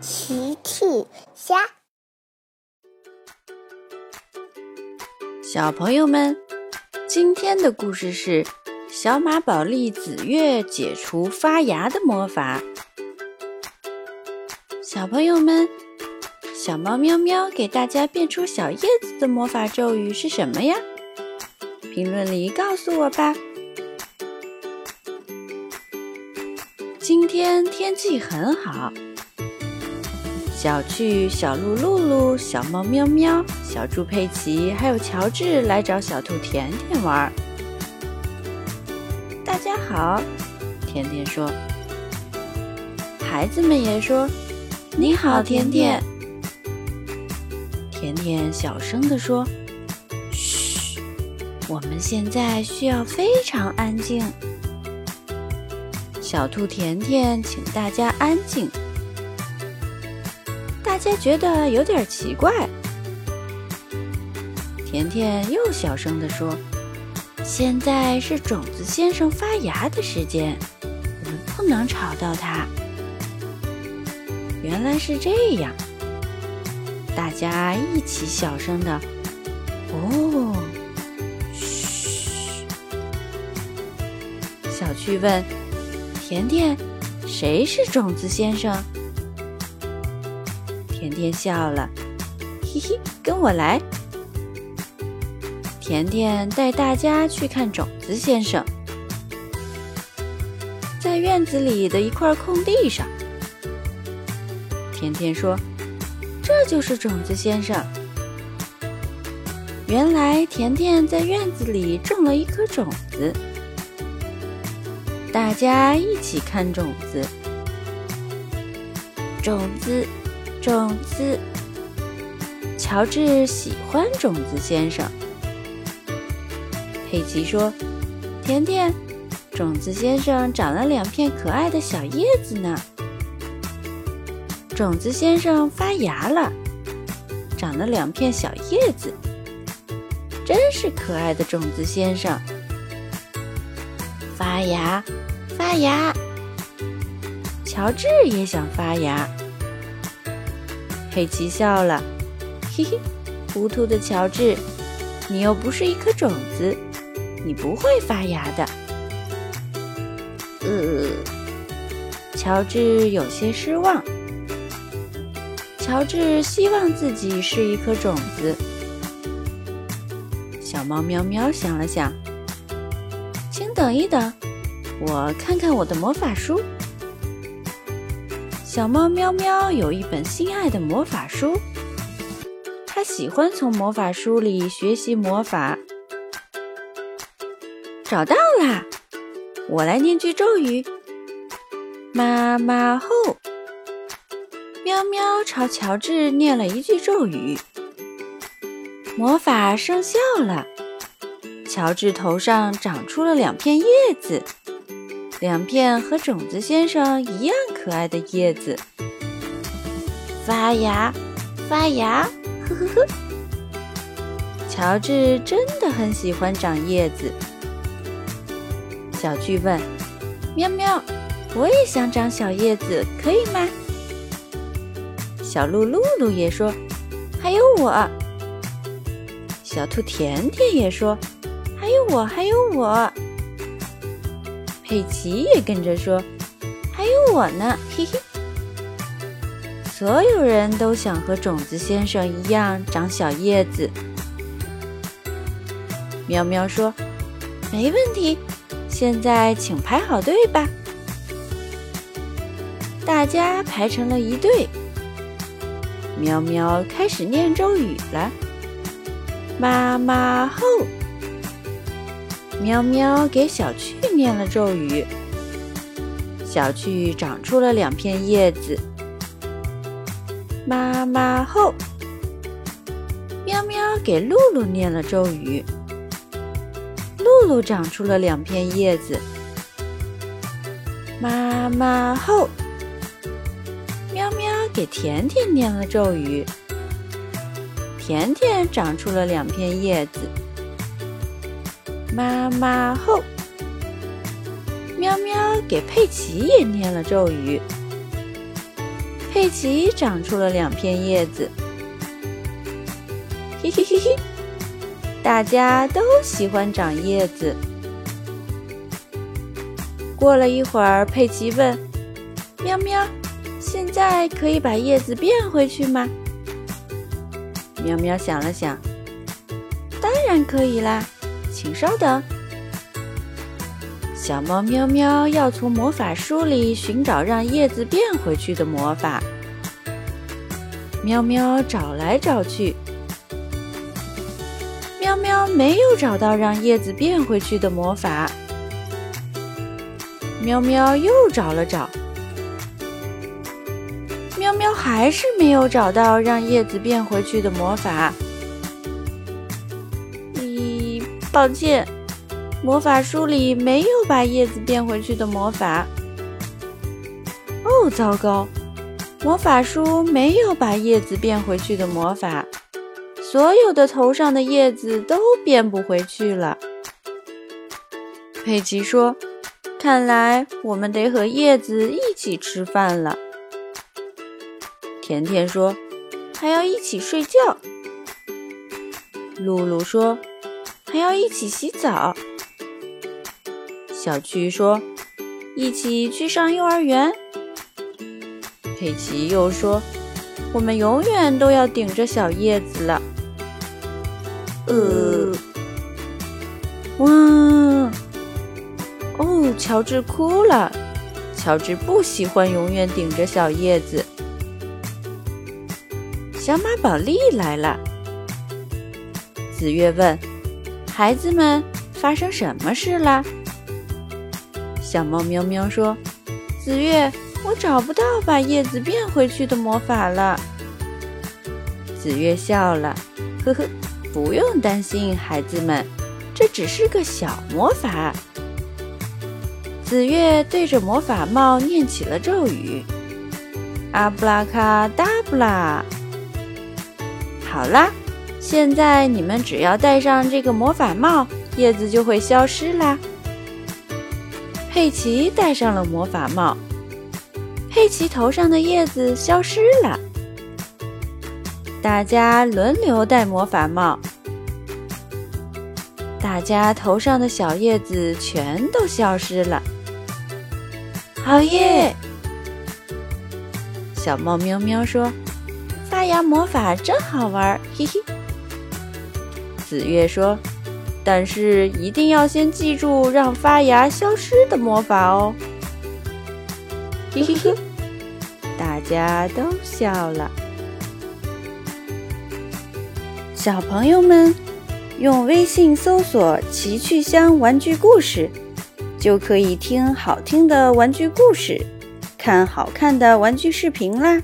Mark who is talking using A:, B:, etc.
A: 奇趣虾，
B: 小朋友们，今天的故事是小马宝莉紫月解除发芽的魔法。小朋友们，小猫喵喵给大家变出小叶子的魔法咒语是什么呀？评论里告诉我吧。今天天气很好。小趣、小鹿露露、小猫喵喵、小猪佩奇，还有乔治来找小兔甜甜玩。大家好，甜甜说。孩子们也说：“你好，甜甜。”甜甜小声地说：“嘘，我们现在需要非常安静。”小兔甜甜请大家安静。大家觉得有点奇怪，甜甜又小声地说：“现在是种子先生发芽的时间，我们不能吵到他。”原来是这样，大家一起小声的：“哦，嘘。”小趣问：“甜甜，谁是种子先生？”甜甜笑了，嘿嘿，跟我来。甜甜带大家去看种子先生，在院子里的一块空地上。甜甜说：“这就是种子先生。”原来甜甜在院子里种了一颗种子，大家一起看种子，种子。种子，乔治喜欢种子先生。佩奇说：“甜甜，种子先生长了两片可爱的小叶子呢。种子先生发芽了，长了两片小叶子，真是可爱的种子先生。发芽，发芽。乔治也想发芽。”佩奇笑了，嘿嘿，糊涂的乔治，你又不是一颗种子，你不会发芽的。呃，乔治有些失望。乔治希望自己是一颗种子。小猫喵喵想了想，请等一等，我看看我的魔法书。小猫喵喵有一本心爱的魔法书，它喜欢从魔法书里学习魔法。找到啦！我来念句咒语：妈妈后。喵喵朝乔治念了一句咒语，魔法生效了。乔治头上长出了两片叶子。两片和种子先生一样可爱的叶子，发芽，发芽，呵呵呵。乔治真的很喜欢长叶子。小巨问：“喵喵，我也想长小叶子，可以吗？”小鹿露露也说：“还有我。”小兔甜甜也说：“还有我，还有我。”佩奇也跟着说：“还有我呢，嘿嘿。”所有人都想和种子先生一样长小叶子。喵喵说：“没问题，现在请排好队吧。”大家排成了一队。喵喵开始念咒语了：“妈妈后。”喵喵给小趣念了咒语，小趣长出了两片叶子。妈妈后，喵喵给露露念了咒语，露露长出了两片叶子。妈妈后，喵喵给甜甜念了咒语，甜甜长出了两片叶子。妈妈后，喵喵给佩奇也念了咒语。佩奇长出了两片叶子。嘿嘿嘿嘿，大家都喜欢长叶子。过了一会儿，佩奇问：“喵喵，现在可以把叶子变回去吗？”喵喵想了想：“当然可以啦，请稍等。”小猫喵喵要从魔法书里寻找让叶子变回去的魔法。喵喵找来找去。喵喵没有找到让叶子变回去的魔法。喵喵又找了找，喵喵还是没有找到让叶子变回去的魔法。抱歉，魔法书里没有把叶子变回去的魔法。哦，糟糕，魔法书没有把叶子变回去的魔法。所有的头上的叶子都变不回去了。佩奇说：“看来我们得和叶子一起吃饭了。”甜甜说：“还要一起睡觉。”露露说：“还要一起洗澡。”小趣说：“一起去上幼儿园。”佩奇又说：“我们永远都要顶着小叶子了。”呃，哇！哦，乔治哭了。乔治不喜欢永远顶着小叶子。小马宝莉来了。紫月问：“孩子们，发生什么事了？”小猫喵喵说：“紫月，我找不到把叶子变回去的魔法了。”紫月笑了，呵呵。不用担心，孩子们，这只是个小魔法。紫月对着魔法帽念起了咒语：“阿布拉卡达布拉。”好啦，现在你们只要戴上这个魔法帽，叶子就会消失啦。佩奇戴上了魔法帽，佩奇头上的叶子消失了。大家轮流戴魔法帽，大家头上的小叶子全都消失了。好耶！小猫喵喵说：“发芽魔法真好玩，嘿嘿。”紫月说：“但是一定要先记住让发芽消失的魔法哦。”嘿嘿嘿，大家都笑了。小朋友们，用微信搜索“奇趣箱玩具故事”，就可以听好听的玩具故事，看好看的玩具视频啦。